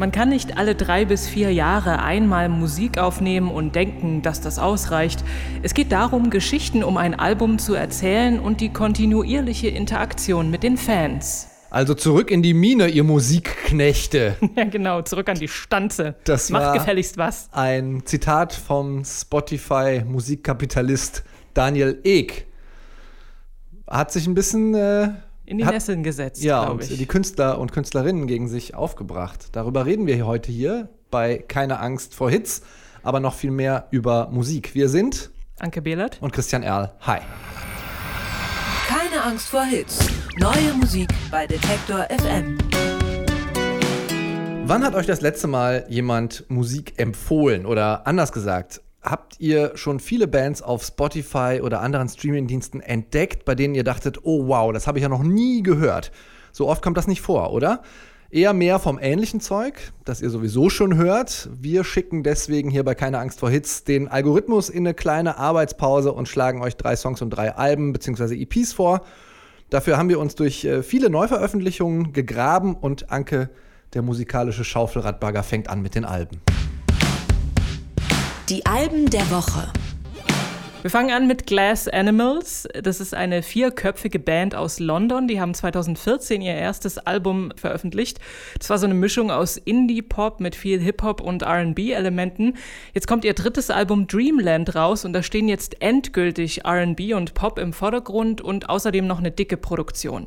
Man kann nicht alle drei bis vier Jahre einmal Musik aufnehmen und denken, dass das ausreicht. Es geht darum, Geschichten um ein Album zu erzählen und die kontinuierliche Interaktion mit den Fans. Also zurück in die Mine, ihr Musikknechte. Ja, genau, zurück an die Stanze. Das Macht gefälligst was. Ein Zitat vom Spotify-Musikkapitalist Daniel Ek. Hat sich ein bisschen äh, In die hat- Nesseln gesetzt, ja, glaube und ich. die Künstler und Künstlerinnen gegen sich aufgebracht. Darüber reden wir heute hier bei Keine Angst vor Hits, aber noch viel mehr über Musik. Wir sind Anke Behlert. und Christian Erl. Hi. Keine Angst vor Hits. Neue Musik bei Detektor FM. Wann hat euch das letzte Mal jemand Musik empfohlen? Oder anders gesagt, habt ihr schon viele Bands auf Spotify oder anderen Streamingdiensten entdeckt, bei denen ihr dachtet, oh wow, das habe ich ja noch nie gehört? So oft kommt das nicht vor, oder? Eher mehr vom ähnlichen Zeug, das ihr sowieso schon hört. Wir schicken deswegen hier bei Keine Angst vor Hits den Algorithmus in eine kleine Arbeitspause und schlagen euch drei Songs und drei Alben bzw. EPs vor. Dafür haben wir uns durch äh, viele Neuveröffentlichungen gegraben und Anke, der musikalische Schaufelradbagger, fängt an mit den Alben. Die Alben der Woche. Wir fangen an mit Glass Animals. Das ist eine vierköpfige Band aus London. Die haben 2014 ihr erstes Album veröffentlicht. Das war so eine Mischung aus Indie-Pop mit viel Hip-Hop und RB-Elementen. Jetzt kommt ihr drittes Album Dreamland raus und da stehen jetzt endgültig RB und Pop im Vordergrund und außerdem noch eine dicke Produktion.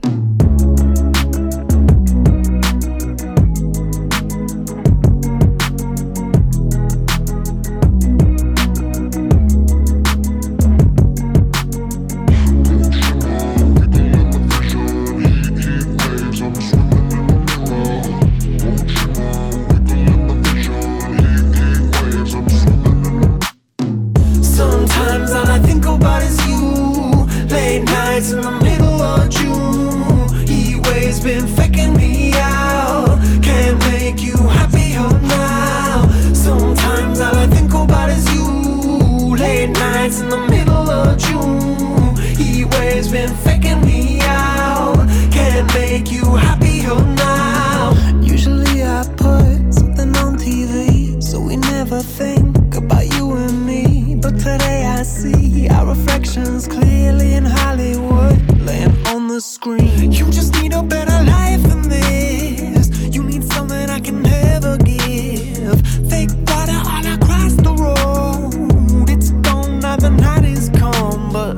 Screen. You just need a better life than this. You need something I can never give. Fake water all across the road. It's gone now, the night is come, but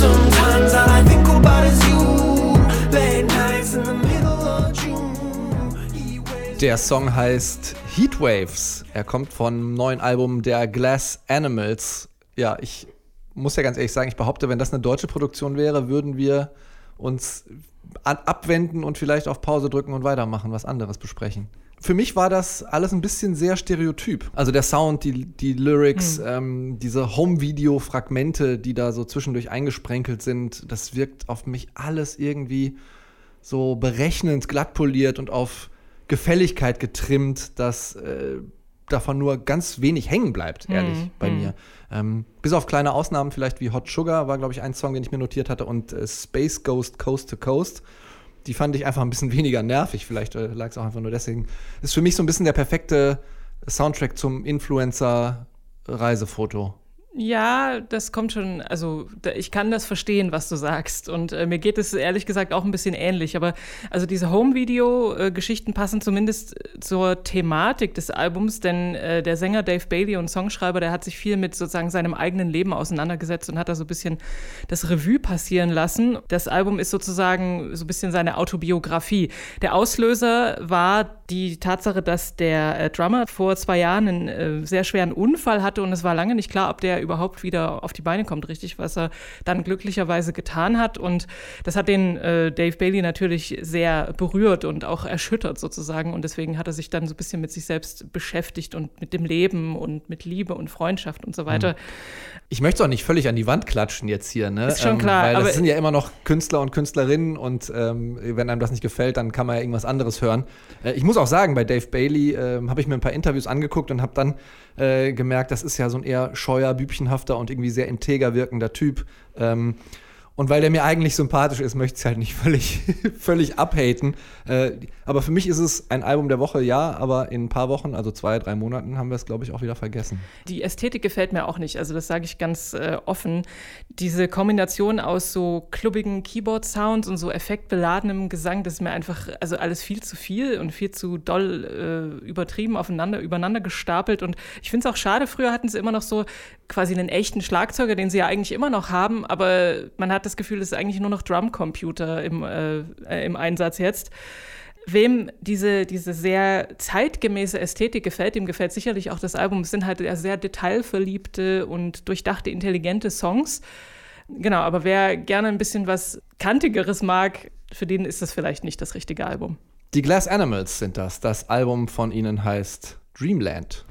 sometimes all I think about is you. Late nights in the middle of June. Der Song heißt Heatwaves. Er kommt vom neuen Album der Glass Animals. Ja, ich muss ja ganz ehrlich sagen, ich behaupte, wenn das eine deutsche Produktion wäre, würden wir uns abwenden und vielleicht auf Pause drücken und weitermachen, was anderes besprechen. Für mich war das alles ein bisschen sehr stereotyp. Also der Sound, die, die Lyrics, ähm, diese Home-Video-Fragmente, die da so zwischendurch eingesprenkelt sind, das wirkt auf mich alles irgendwie so berechnend, glatt poliert und auf Gefälligkeit getrimmt, dass äh, davon nur ganz wenig hängen bleibt, ehrlich, bei mir. Ähm, bis auf kleine Ausnahmen, vielleicht wie Hot Sugar, war, glaube ich, ein Song, den ich mir notiert hatte, und äh, Space Ghost Coast to Coast. Die fand ich einfach ein bisschen weniger nervig. Vielleicht äh, lag es auch einfach nur deswegen. Ist für mich so ein bisschen der perfekte Soundtrack zum Influencer-Reisefoto. Ja, das kommt schon, also ich kann das verstehen, was du sagst. Und äh, mir geht es ehrlich gesagt auch ein bisschen ähnlich. Aber also diese Home-Video-Geschichten passen zumindest äh, zur Thematik des Albums, denn äh, der Sänger Dave Bailey und Songschreiber, der hat sich viel mit sozusagen seinem eigenen Leben auseinandergesetzt und hat da so ein bisschen das Revue passieren lassen. Das Album ist sozusagen so ein bisschen seine Autobiografie. Der Auslöser war die Tatsache, dass der äh, Drummer vor zwei Jahren einen äh, sehr schweren Unfall hatte und es war lange nicht klar, ob der überhaupt wieder auf die Beine kommt, richtig, was er dann glücklicherweise getan hat. Und das hat den äh, Dave Bailey natürlich sehr berührt und auch erschüttert sozusagen. Und deswegen hat er sich dann so ein bisschen mit sich selbst beschäftigt und mit dem Leben und mit Liebe und Freundschaft und so weiter. Ich möchte es auch nicht völlig an die Wand klatschen jetzt hier, ne? Ist schon klar, Weil aber- das sind ja immer noch Künstler und Künstlerinnen und ähm, wenn einem das nicht gefällt, dann kann man ja irgendwas anderes hören. Äh, ich muss auch sagen, bei Dave Bailey ähm, habe ich mir ein paar Interviews angeguckt und habe dann äh, gemerkt, das ist ja so ein eher scheuer, bübchenhafter und irgendwie sehr integer wirkender Typ. Ähm, Und weil der mir eigentlich sympathisch ist, möchte ich es halt nicht völlig, völlig abhaten. Äh, aber für mich ist es ein Album der Woche, ja, aber in ein paar Wochen, also zwei, drei Monaten, haben wir es, glaube ich, auch wieder vergessen. Die Ästhetik gefällt mir auch nicht. Also, das sage ich ganz äh, offen. Diese Kombination aus so klubbigen Keyboard-Sounds und so effektbeladenem Gesang, das ist mir einfach, also alles viel zu viel und viel zu doll äh, übertrieben aufeinander, übereinander gestapelt. Und ich finde es auch schade, früher hatten sie immer noch so quasi einen echten Schlagzeuger, den sie ja eigentlich immer noch haben, aber man hat das Gefühl, es ist eigentlich nur noch Drumcomputer im, äh, äh, im Einsatz jetzt. Wem diese, diese sehr zeitgemäße Ästhetik gefällt, dem gefällt sicherlich auch das Album. Es sind halt sehr detailverliebte und durchdachte, intelligente Songs. Genau, aber wer gerne ein bisschen was Kantigeres mag, für den ist das vielleicht nicht das richtige Album. Die Glass Animals sind das. Das Album von ihnen heißt Dreamland.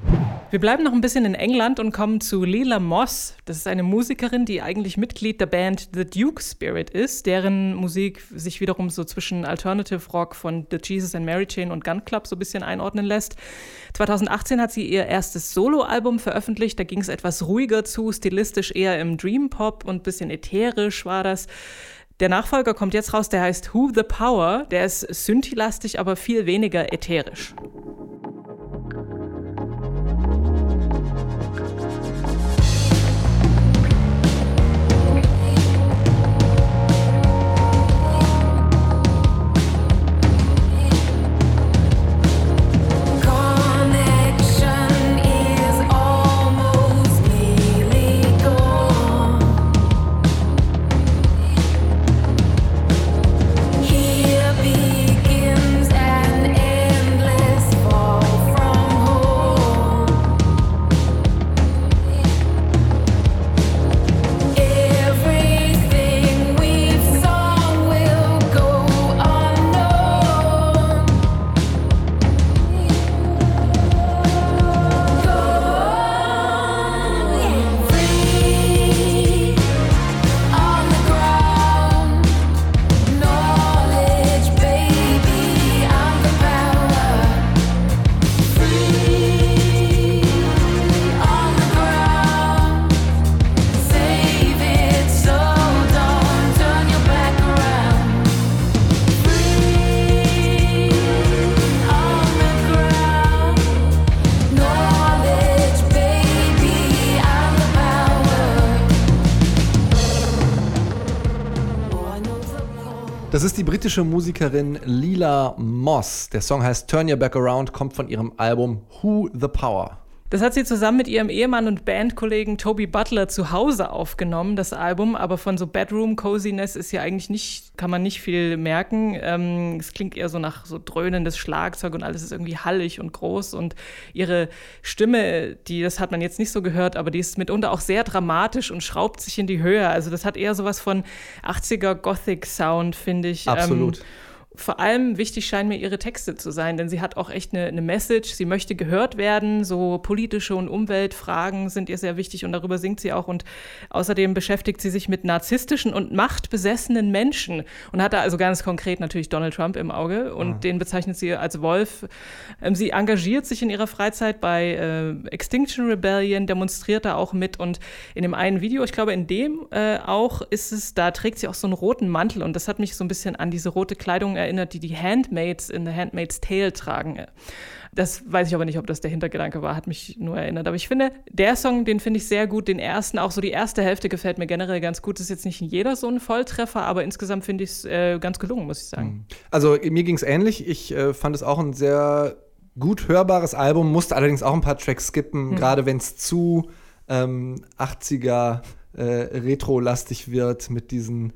Wir bleiben noch ein bisschen in England und kommen zu Leela Moss. Das ist eine Musikerin, die eigentlich Mitglied der Band The Duke Spirit ist, deren Musik sich wiederum so zwischen Alternative Rock von The Jesus and Mary Chain und Gun Club so ein bisschen einordnen lässt. 2018 hat sie ihr erstes Soloalbum veröffentlicht. Da ging es etwas ruhiger zu, stilistisch eher im Dream Pop und ein bisschen ätherisch war das. Der Nachfolger kommt jetzt raus, der heißt Who the Power. Der ist synthi-lastig, aber viel weniger ätherisch. Die britische Musikerin Lila Moss. Der Song heißt Turn Your Back Around, kommt von ihrem Album Who the Power. Das hat sie zusammen mit ihrem Ehemann und Bandkollegen Toby Butler zu Hause aufgenommen, das Album. Aber von so Bedroom-Coziness ist ja eigentlich nicht, kann man nicht viel merken. Ähm, es klingt eher so nach so dröhnendes Schlagzeug und alles ist irgendwie hallig und groß. Und ihre Stimme, die, das hat man jetzt nicht so gehört, aber die ist mitunter auch sehr dramatisch und schraubt sich in die Höhe. Also das hat eher sowas von 80er Gothic-Sound, finde ich. Absolut. Ähm, vor allem wichtig scheinen mir ihre Texte zu sein, denn sie hat auch echt eine, eine Message. Sie möchte gehört werden. So politische und Umweltfragen sind ihr sehr wichtig und darüber singt sie auch. Und außerdem beschäftigt sie sich mit narzisstischen und machtbesessenen Menschen und hat da also ganz konkret natürlich Donald Trump im Auge und den bezeichnet sie als Wolf. Ähm, sie engagiert sich in ihrer Freizeit bei äh, Extinction Rebellion, demonstriert da auch mit und in dem einen Video, ich glaube in dem äh, auch, ist es, da trägt sie auch so einen roten Mantel und das hat mich so ein bisschen an diese rote Kleidung erinnert, die die Handmaids in The Handmaid's Tale tragen. Das weiß ich aber nicht, ob das der Hintergedanke war, hat mich nur erinnert. Aber ich finde, der Song, den finde ich sehr gut. Den ersten, auch so die erste Hälfte gefällt mir generell ganz gut. Das ist jetzt nicht jeder so ein Volltreffer, aber insgesamt finde ich es äh, ganz gelungen, muss ich sagen. Also mir ging es ähnlich. Ich äh, fand es auch ein sehr gut hörbares Album, musste allerdings auch ein paar Tracks skippen, gerade wenn es zu ähm, 80er äh, retro-lastig wird mit diesen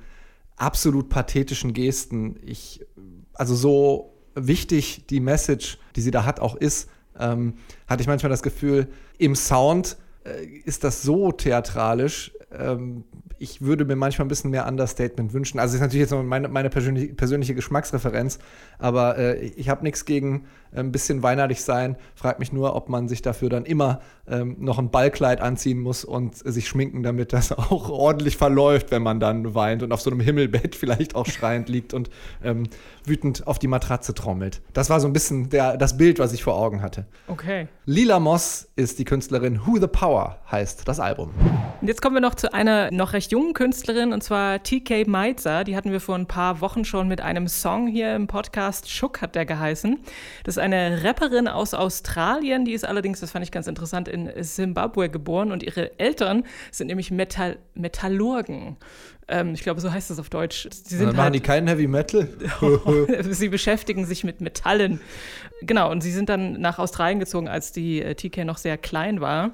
absolut pathetischen Gesten. Ich, also so wichtig die Message, die sie da hat, auch ist, ähm, hatte ich manchmal das Gefühl, im Sound äh, ist das so theatralisch. Ähm, ich würde mir manchmal ein bisschen mehr Understatement wünschen. Also, das ist natürlich jetzt meine, meine persönliche, persönliche Geschmacksreferenz, aber äh, ich habe nichts gegen ein bisschen weinerlich sein. Frag mich nur, ob man sich dafür dann immer ähm, noch ein Ballkleid anziehen muss und sich schminken, damit das auch ordentlich verläuft, wenn man dann weint und auf so einem Himmelbett vielleicht auch schreiend liegt und ähm, wütend auf die Matratze trommelt. Das war so ein bisschen der, das Bild, was ich vor Augen hatte. Okay. Lila Moss ist die Künstlerin Who the Power heißt das Album. Und jetzt kommen wir noch zu einer noch recht jungen Künstlerin und zwar TK Meitzer. Die hatten wir vor ein paar Wochen schon mit einem Song hier im Podcast. Shook hat der geheißen. Das ist eine Rapperin aus Australien. Die ist allerdings, das fand ich ganz interessant, in Zimbabwe geboren und ihre Eltern sind nämlich Metall Metallurgen. Ähm, ich glaube, so heißt das auf Deutsch. Sie dann machen halt, die keinen Heavy Metal. sie beschäftigen sich mit Metallen. Genau, und sie sind dann nach Australien gezogen, als die äh, TK noch sehr klein war.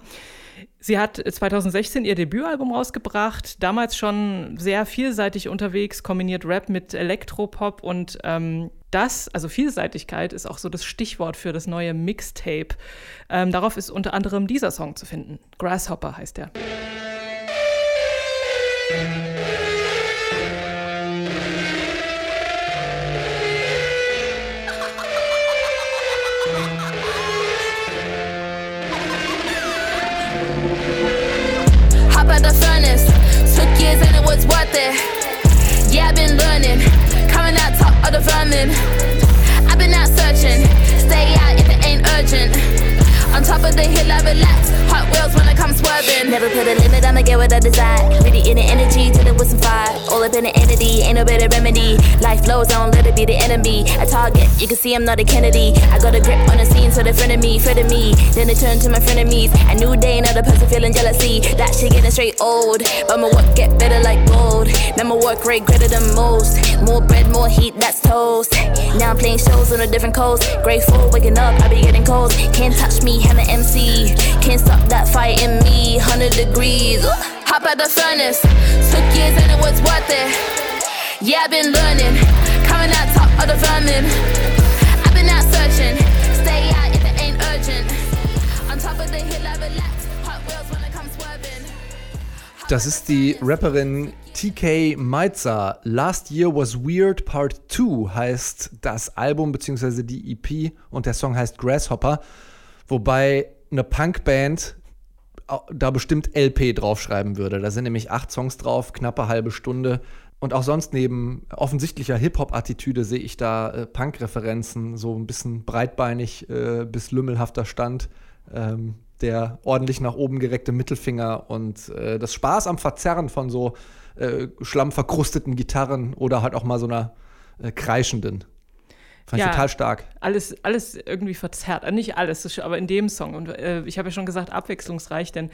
Sie hat 2016 ihr Debütalbum rausgebracht, damals schon sehr vielseitig unterwegs, kombiniert Rap mit Elektropop und ähm, das, also Vielseitigkeit, ist auch so das Stichwort für das neue Mixtape. Ähm, darauf ist unter anderem dieser Song zu finden. Grasshopper heißt er. Out the furnace. Took years and it was worth it. Yeah, I've been learning. Coming out top of the vermin. I've been out searching. Stay out if it ain't urgent. On top of the hill, I relax. Hot wheels when I come swerving. Never put a limit, I'ma get what I desire. Really in the energy till it was some fire. All up in the entity, ain't no better remedy. Life flows, I don't let it be the enemy. A target, you can see I'm not a Kennedy. I got a grip on the scene, so friend of me. Then they turn to my frenemies. A new day, another person feeling jealousy. That shit getting straight old. But my work get better like gold. Now my work rate greater than most. More bread, more heat, that's toast. Now I'm playing shows on a different coast. Grateful, waking up, I be getting cold. Can't touch me, I'm MC. Can't stop that fire in me. 100 degrees. Ooh, Hop out the furnace. Took years and it was worth it. Yeah, I've been learning. Coming out top of the vermin. I've been out searching. Stay out if it ain't urgent. On top of the hill, I relax. Das ist die Rapperin TK Meitzer. Last Year Was Weird Part 2 heißt das Album bzw. die EP und der Song heißt Grasshopper. Wobei eine Punkband da bestimmt LP draufschreiben würde. Da sind nämlich acht Songs drauf, knappe halbe Stunde. Und auch sonst neben offensichtlicher Hip-Hop-Attitüde sehe ich da äh, Punk-Referenzen, so ein bisschen breitbeinig äh, bis lümmelhafter Stand. Ähm, der ordentlich nach oben gereckte Mittelfinger und äh, das Spaß am Verzerren von so äh, schlammverkrusteten Gitarren oder halt auch mal so einer äh, kreischenden. Fand ich Ja. total stark. alles, alles irgendwie verzerrt. Äh, Nicht alles, aber in dem Song. Und äh, ich habe ja schon gesagt, abwechslungsreich, denn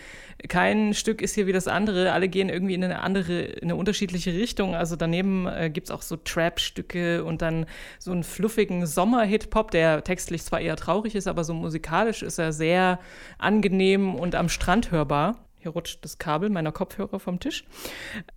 kein Stück ist hier wie das andere. Alle gehen irgendwie in eine andere, in eine unterschiedliche Richtung. Also daneben äh, gibt es auch so Trap-Stücke und dann so einen fluffigen Sommer-Hit-Pop, der textlich zwar eher traurig ist, aber so musikalisch ist er sehr angenehm und am Strand hörbar. Hier rutscht das Kabel meiner Kopfhörer vom Tisch.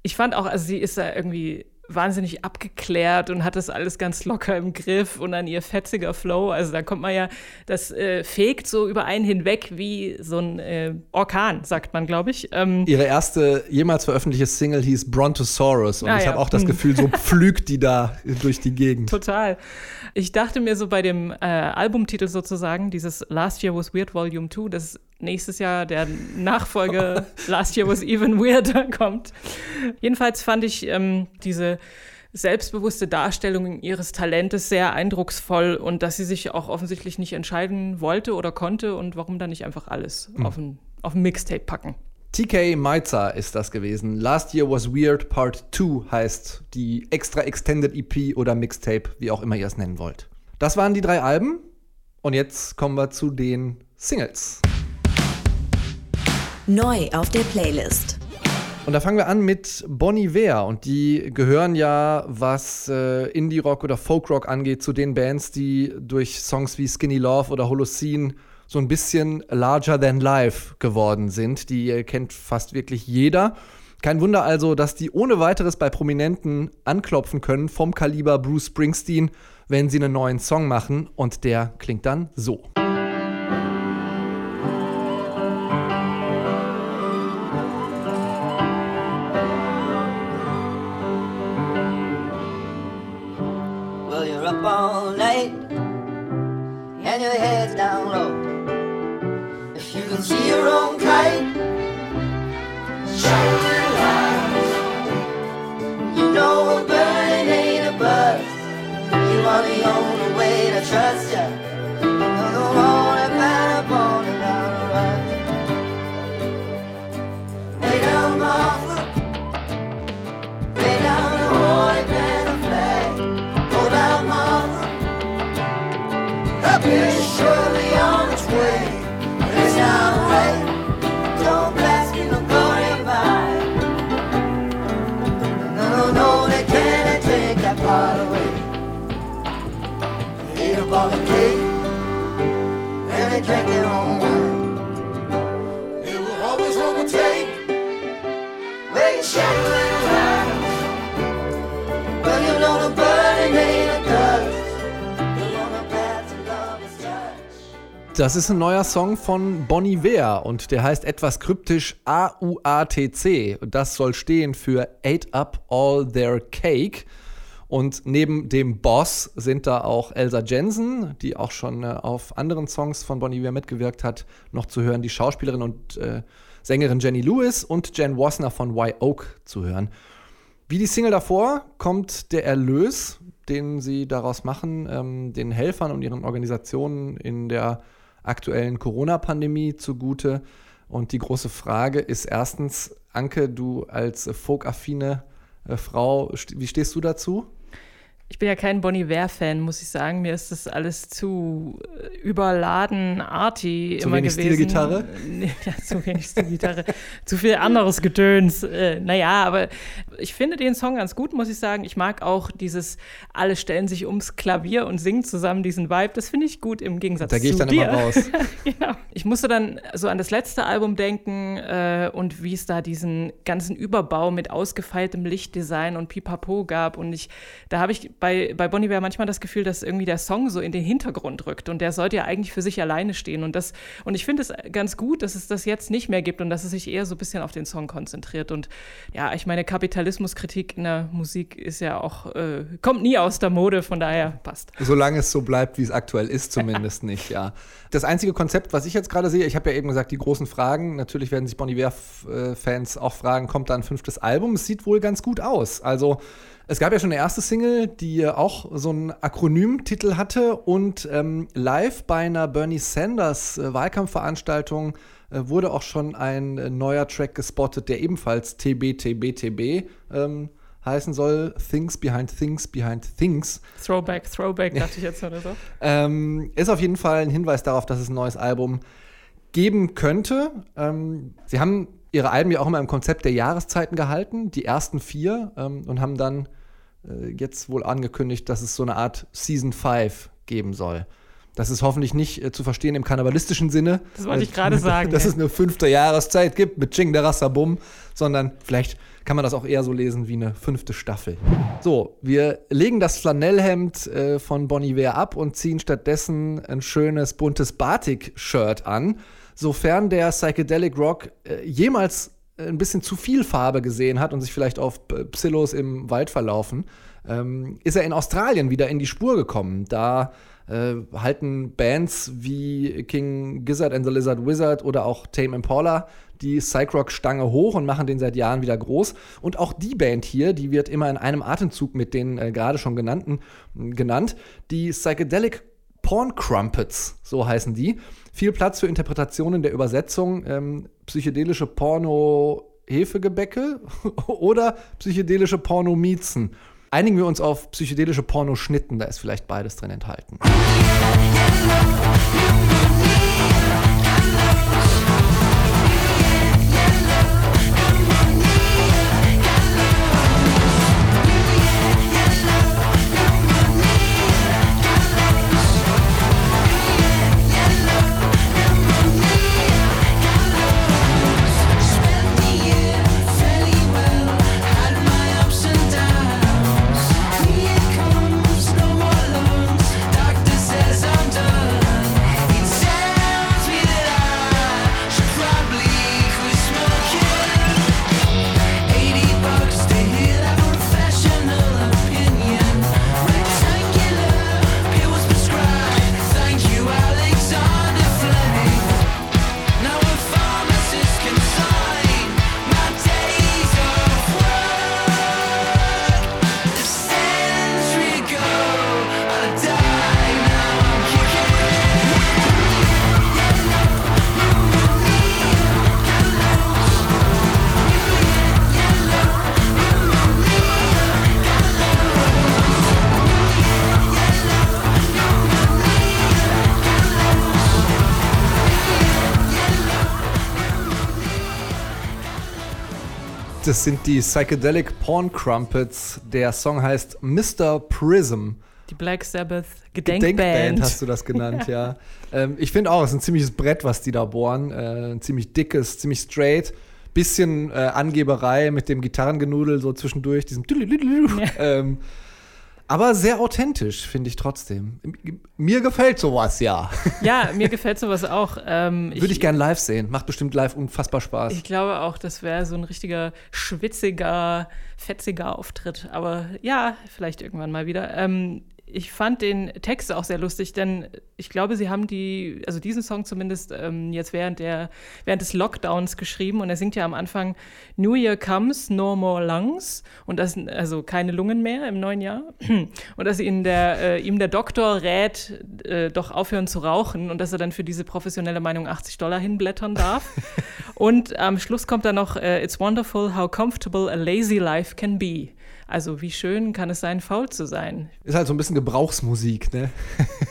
Ich fand auch, also sie ist da irgendwie wahnsinnig abgeklärt und hat das alles ganz locker im Griff und dann ihr fetziger Flow. Also da kommt man ja, das äh, fegt so über einen hinweg wie so ein äh, Orkan, sagt man, glaube ich. Ähm, Ihre erste jemals veröffentlichte Single hieß Brontosaurus und Ah, ich ja. habe auch das Hm. Gefühl, so pflügt die da durch die Gegend. Total. Ich dachte mir so bei dem äh, Albumtitel sozusagen, dieses Last Year Was Weird Volume 2, dass nächstes Jahr der Nachfolger Last Year Was Even Weirder kommt. Jedenfalls fand ich ähm, diese selbstbewusste Darstellung ihres Talentes sehr eindrucksvoll und dass sie sich auch offensichtlich nicht entscheiden wollte oder konnte und warum dann nicht einfach alles auf ein, auf ein Mixtape packen. TK Meitzer ist das gewesen. Last Year Was Weird Part 2 heißt die extra Extended EP oder Mixtape, wie auch immer ihr es nennen wollt. Das waren die drei Alben und jetzt kommen wir zu den Singles. Neu auf der Playlist. Und da fangen wir an mit Bonnie Iver und die gehören ja, was äh, Indie-Rock oder Folk-Rock angeht, zu den Bands, die durch Songs wie Skinny Love oder Holocene so ein bisschen larger than life geworden sind. Die äh, kennt fast wirklich jeder. Kein Wunder also, dass die ohne weiteres bei Prominenten anklopfen können vom Kaliber Bruce Springsteen, wenn sie einen neuen Song machen und der klingt dann so. Well, you're up all night and your head's down low. See your own kite, shine your eyes. You know a burn ain't a buzz. You are the only way to trust ya. Das ist ein neuer Song von Bonnie Iver und der heißt etwas kryptisch AUATC. Das soll stehen für Ate Up All Their Cake. Und neben dem Boss sind da auch Elsa Jensen, die auch schon äh, auf anderen Songs von Bonnie Iver mitgewirkt hat, noch zu hören. Die Schauspielerin und äh, Sängerin Jenny Lewis und Jen Wasner von Y Oak zu hören. Wie die Single davor kommt der Erlös, den sie daraus machen, ähm, den Helfern und ihren Organisationen in der aktuellen Corona-Pandemie zugute. Und die große Frage ist erstens, Anke, du als folk-affine äh, Frau, wie stehst du dazu? Ich bin ja kein Bon Iver-Fan, muss ich sagen. Mir ist das alles zu äh, überladen, arty Zu immer wenig gewesen. Stilgitarre? Ja, zu wenig Stilgitarre. zu viel anderes Gedöns. Äh, naja, aber ich finde den Song ganz gut, muss ich sagen. Ich mag auch dieses, alle stellen sich ums Klavier und singen zusammen diesen Vibe. Das finde ich gut im Gegensatz Da gehe ich zu dann dir. immer raus. genau. Ich musste dann so an das letzte Album denken äh, und wie es da diesen ganzen Überbau mit ausgefeiltem Lichtdesign und Pipapo gab. Und ich, da habe ich bei, bei Bon Iver manchmal das Gefühl, dass irgendwie der Song so in den Hintergrund rückt und der sollte ja eigentlich für sich alleine stehen. Und, das, und ich finde es ganz gut, dass es das jetzt nicht mehr gibt und dass es sich eher so ein bisschen auf den Song konzentriert. Und ja, ich meine, Kapitalismuskritik in der Musik ist ja auch, äh, kommt nie aus der Mode, von daher passt. Solange es so bleibt, wie es aktuell ist, zumindest nicht, ja. Das einzige Konzept, was ich jetzt gerade sehe, ich habe ja eben gesagt, die großen Fragen, natürlich werden sich Bon Iver-Fans auch fragen, kommt da ein fünftes Album? Es sieht wohl ganz gut aus. Also, es gab ja schon eine erste Single, die auch so einen Akronymtitel hatte und ähm, live bei einer Bernie Sanders äh, Wahlkampfveranstaltung äh, wurde auch schon ein äh, neuer Track gespottet, der ebenfalls TBTBTB ähm, heißen soll. Things Behind Things Behind Things. Throwback, Throwback, dachte ich jetzt oder so. Ähm, ist auf jeden Fall ein Hinweis darauf, dass es ein neues Album geben könnte. Ähm, sie haben ihre Alben ja auch immer im Konzept der Jahreszeiten gehalten, die ersten vier, ähm, und haben dann äh, jetzt wohl angekündigt, dass es so eine Art Season 5 geben soll. Das ist hoffentlich nicht äh, zu verstehen im karnevalistischen Sinne. Das wollte ich Äh, gerade sagen, Dass es eine fünfte Jahreszeit gibt mit Ching der Rassabum, sondern vielleicht kann man das auch eher so lesen wie eine fünfte Staffel. So, wir legen das Flanellhemd äh, von Bon Iver ab und ziehen stattdessen ein schönes buntes Batik-Shirt an. Sofern der Psychedelic Rock äh, jemals ein bisschen zu viel Farbe gesehen hat und sich vielleicht auf P- Psillos im Wald verlaufen, ähm, ist er in Australien wieder in die Spur gekommen. Da äh, halten Bands wie King Gizzard and the Lizard Wizard oder auch Tame Impala die Psych-Rock-Stange hoch und machen den seit Jahren wieder groß. Und auch die Band hier, die wird immer in einem Atemzug mit den äh, gerade schon genannten äh, genannt, die Psychedelic Porn Crumpets, so heißen die. Viel Platz für Interpretationen der Übersetzung, ähm, psychedelische Porno-Hefegebäcke oder psychedelische Pornomiezen. Einigen wir uns auf psychedelische Pornoschnitten, da ist vielleicht beides drin enthalten. Das sind die Psychedelic Porn Crumpets. Der Song heißt Mr. Prism. Die Black Sabbath Denkband Gedenkband. hast du das genannt, ja. Ähm, ich finde auch, es ist ein ziemliches Brett, was die da bohren. Äh, ein ziemlich dickes, ziemlich straight. Bisschen äh, Angeberei mit dem Gitarrengenudel so zwischendurch, diesem ähm, aber sehr authentisch, finde ich trotzdem. Mir gefällt sowas, ja. Ja, mir gefällt sowas auch. Ähm, Würde ich gern live sehen. Macht bestimmt live unfassbar Spaß. Ich glaube auch, das wäre so ein richtiger schwitziger, fetziger Auftritt. Aber ja, vielleicht irgendwann mal wieder. Ähm, ich fand den Text auch sehr lustig, denn ich glaube, sie haben die, also diesen Song zumindest ähm, jetzt während der, während des Lockdowns geschrieben und er singt ja am Anfang New Year comes, no more lungs und das also keine Lungen mehr im neuen Jahr und dass ihn der, äh, ihm der Doktor rät, äh, doch aufhören zu rauchen und dass er dann für diese professionelle Meinung 80 Dollar hinblättern darf. und am Schluss kommt dann noch äh, It's wonderful how comfortable a lazy life can be. Also wie schön kann es sein, faul zu sein. Ist halt so ein bisschen Gebrauchsmusik, ne?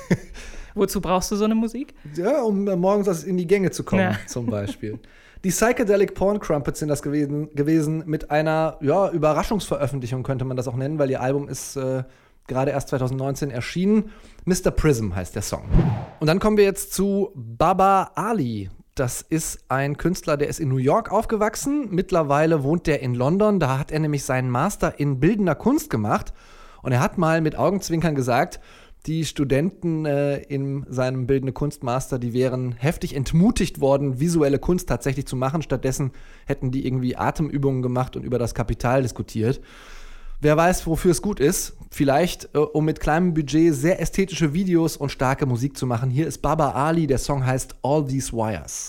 Wozu brauchst du so eine Musik? Ja, um äh, morgens in die Gänge zu kommen, Ja. zum Beispiel. Die Psychedelic Porn Crumpets sind das gewesen, gewesen mit einer ja, Überraschungsveröffentlichung, könnte man das auch nennen, weil ihr Album ist äh, gerade erst 2019 erschienen. Mr. Prism heißt der Song. Und dann kommen wir jetzt zu Baba Ali. Das ist ein Künstler, der ist in New York aufgewachsen. Mittlerweile wohnt der in London. Da hat er nämlich seinen Master in bildender Kunst gemacht. Und er hat mal mit Augenzwinkern gesagt, die Studenten äh, in seinem Bildende Kunstmaster, die wären heftig entmutigt worden, visuelle Kunst tatsächlich zu machen. Stattdessen hätten die irgendwie Atemübungen gemacht und über das Kapital diskutiert. Wer weiß, wofür es gut ist. Vielleicht, äh, um mit kleinem Budget sehr ästhetische Videos und starke Musik zu machen. Hier ist Baba Ali, der Song heißt All These Wires.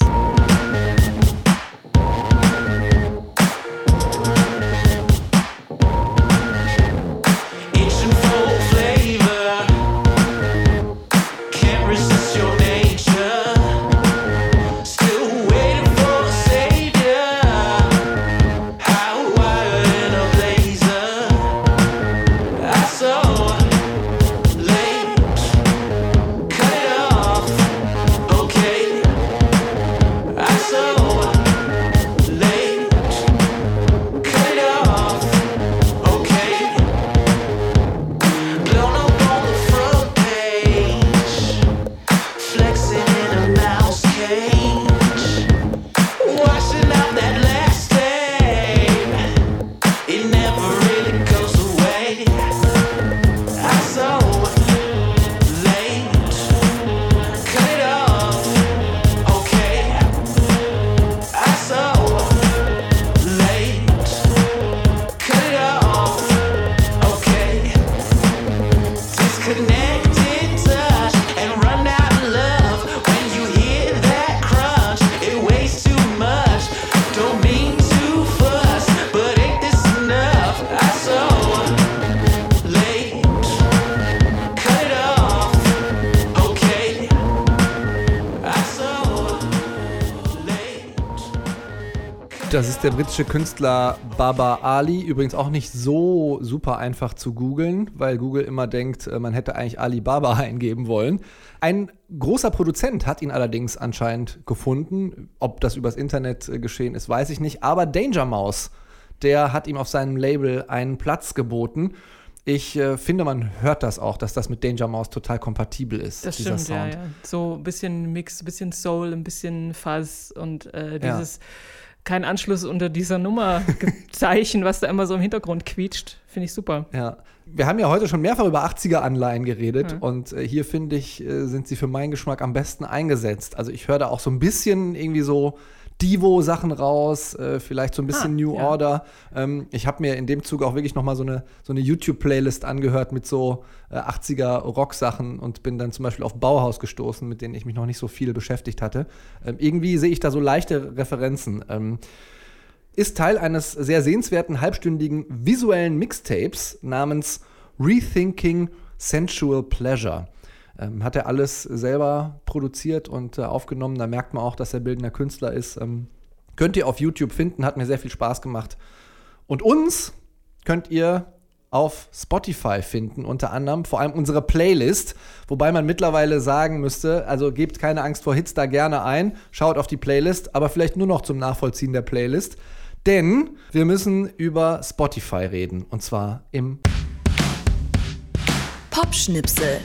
Das ist der britische Künstler Baba Ali. Übrigens auch nicht so super einfach zu googeln, weil Google immer denkt, äh, man hätte eigentlich Ali Baba eingeben wollen. Ein großer Produzent hat ihn allerdings anscheinend gefunden. Ob das übers Internet äh, geschehen ist, weiß ich nicht. Aber Danger Mouse, der hat ihm auf seinem Label einen Platz geboten. Ich äh, finde, man hört das auch, dass das mit Danger Mouse total kompatibel ist, Das dieser stimmt, ja, Sound. ja. So ein bisschen Mix, ein bisschen Soul, ein bisschen Fuzz und äh, Ja. Kein Anschluss unter dieser Nummer Zeichen, was da immer so im Hintergrund quietscht, finde ich super. Ja. Wir haben ja heute schon mehrfach über 80er-Anleihen geredet und äh, hier finde ich, äh, sind sie für meinen Geschmack am besten eingesetzt. Also ich höre da auch so ein bisschen irgendwie so Divo-Sachen raus, äh, vielleicht so ein bisschen Ah, New ja. Order. Ähm, ich habe mir in dem Zug auch wirklich noch mal so eine, so eine YouTube-Playlist angehört mit so äh, 80er-Rock-Sachen und bin dann zum Beispiel auf Bauhaus gestoßen, mit denen ich mich noch nicht so viel beschäftigt hatte. Ähm, irgendwie sehe ich da so leichte Referenzen. Ähm, ist Teil eines sehr sehenswerten halbstündigen visuellen Mixtapes namens Rethinking Sensual Pleasure. Ähm, hat er alles selber produziert und äh, aufgenommen. Da merkt man auch, dass er bildender Künstler ist. Ähm, könnt ihr auf YouTube finden, hat mir sehr viel Spaß gemacht. Und uns könnt ihr auf Spotify finden, unter anderem, vor allem unsere Playlist, wobei man mittlerweile sagen müsste, also gebt keine Angst vor Hits da gerne ein, schaut auf die Playlist, aber vielleicht nur noch zum Nachvollziehen der Playlist, Denn wir müssen über Spotify reden. Und zwar im Popschnipsel.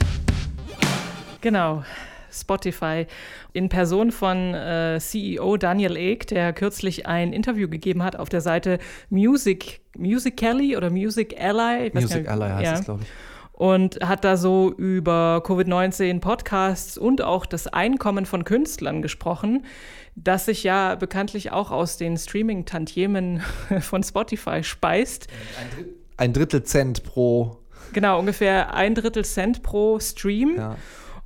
Genau. Spotify in Person von äh, CEO Daniel Ek, der kürzlich ein Interview gegeben hat auf der Seite Music Musically oder Music Ally. ich weiß Music nicht- Ally heißt ja. es, glaube ich. und hat da so über Covid-19 Podcasts und auch das Einkommen von Künstlern gesprochen, das sich ja bekanntlich auch aus den Streaming-Tantiemen von Spotify speist. Ein Drittel Cent pro. Genau, ungefähr ein Drittel Cent pro Stream. Ja.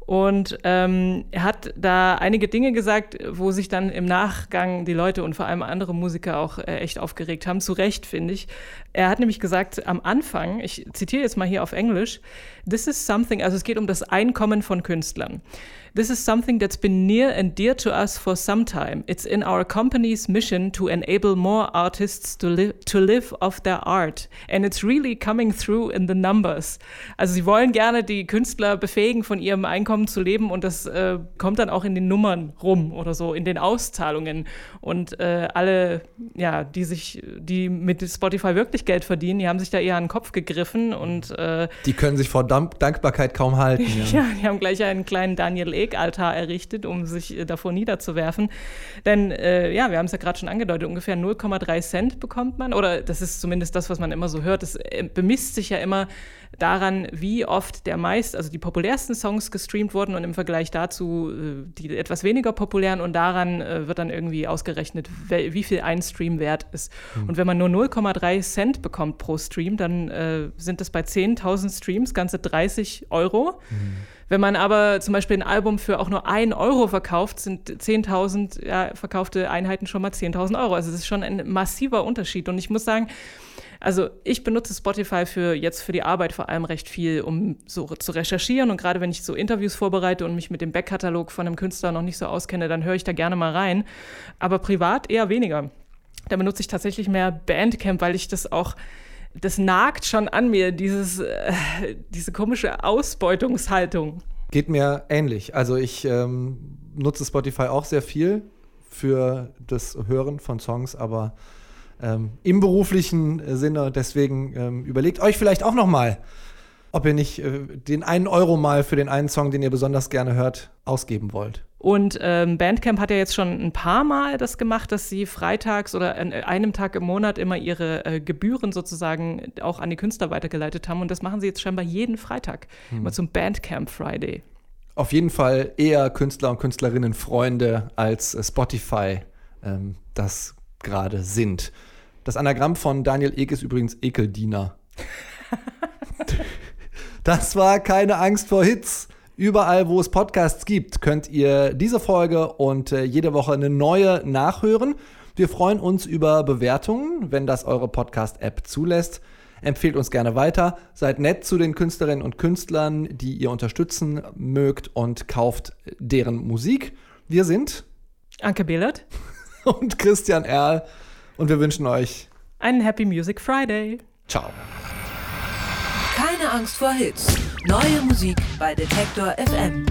Und ähm, er hat da einige Dinge gesagt, wo sich dann im Nachgang die Leute und vor allem andere Musiker auch äh, echt aufgeregt haben. Zu Recht, finde ich. Er hat nämlich gesagt, am Anfang, ich zitiere jetzt mal hier auf Englisch, this is something, also es geht um das Einkommen von Künstlern. This is something that's been near and dear to us for some time. It's in our company's mission to enable more artists to, li to live off their art. And it's really coming through in the numbers. Also sie wollen gerne die Künstler befähigen, von ihrem Einkommen zu leben und das äh, kommt dann auch in den Nummern rum oder so, in den Auszahlungen. Und äh, alle, ja, die sich, die mit Spotify wirklich Geld verdienen, die haben sich da eher an den Kopf gegriffen und äh, Die können sich vor Dank Dankbarkeit kaum halten. Ja. ja, die haben gleich einen kleinen Daniel Ek-Altar errichtet, um sich äh, davor niederzuwerfen. Denn, äh, ja, wir haben es ja gerade schon angedeutet, ungefähr 0,3 Cent bekommt man. Oder das ist zumindest das, was man immer so hört. Das äh, bemisst sich ja immer daran, wie oft der meist, also die populärsten Songs gestreamt wurden und im Vergleich dazu äh, die etwas weniger populären und daran äh, wird dann irgendwie ausgerechnet, wie viel ein Stream wert ist. Und wenn man nur 0,3 Cent bekommt pro Stream, dann äh, sind das bei 10.000 Streams ganze 30 Euro. Wenn man aber zum Beispiel ein Album für auch nur 1 Euro verkauft, sind 10.000 ja, verkaufte Einheiten schon mal 10.000 Euro. Also das ist schon ein massiver Unterschied. Und ich muss sagen, also ich benutze Spotify für jetzt für die Arbeit vor allem recht viel, um so zu recherchieren. Und gerade wenn ich so Interviews vorbereite und mich mit dem Backkatalog von einem Künstler noch nicht so auskenne, dann höre ich da gerne mal rein. Aber privat eher weniger. Da benutze ich tatsächlich mehr Bandcamp, weil ich das auch das nagt schon an mir, dieses, äh, diese komische Ausbeutungshaltung. Geht mir ähnlich. Also ich ähm, nutze Spotify auch sehr viel für das Hören von Songs, aber ähm, im beruflichen Sinne. Deswegen ähm, überlegt euch vielleicht auch noch mal, ob ihr nicht äh, den einen Euro mal für den einen Song, den ihr besonders gerne hört, ausgeben wollt. Und ähm, Bandcamp hat ja jetzt schon ein paar Mal das gemacht, dass sie freitags oder an einem Tag im Monat immer ihre äh, Gebühren sozusagen auch an die Künstler weitergeleitet haben. Und das machen sie jetzt scheinbar jeden Freitag, immer zum Bandcamp Friday. Auf jeden Fall eher Künstler und Künstlerinnen Freunde als äh, Spotify ähm, das gerade sind. Das Anagramm von Daniel Ek ist übrigens Ekeldiener. das war keine Angst vor Hits. Überall, wo es Podcasts gibt, könnt ihr diese Folge und äh, jede Woche eine neue nachhören. Wir freuen uns über Bewertungen, wenn das eure Podcast-App zulässt. Empfehlt uns gerne weiter. Seid nett zu den Künstlerinnen und Künstlern, die ihr unterstützen mögt und kauft deren Musik. Wir sind Anke Behlert, und Christian Erl und wir wünschen euch einen Happy Music Friday. Ciao. Keine Angst vor Hits. Neue Musik bei Detektor FM.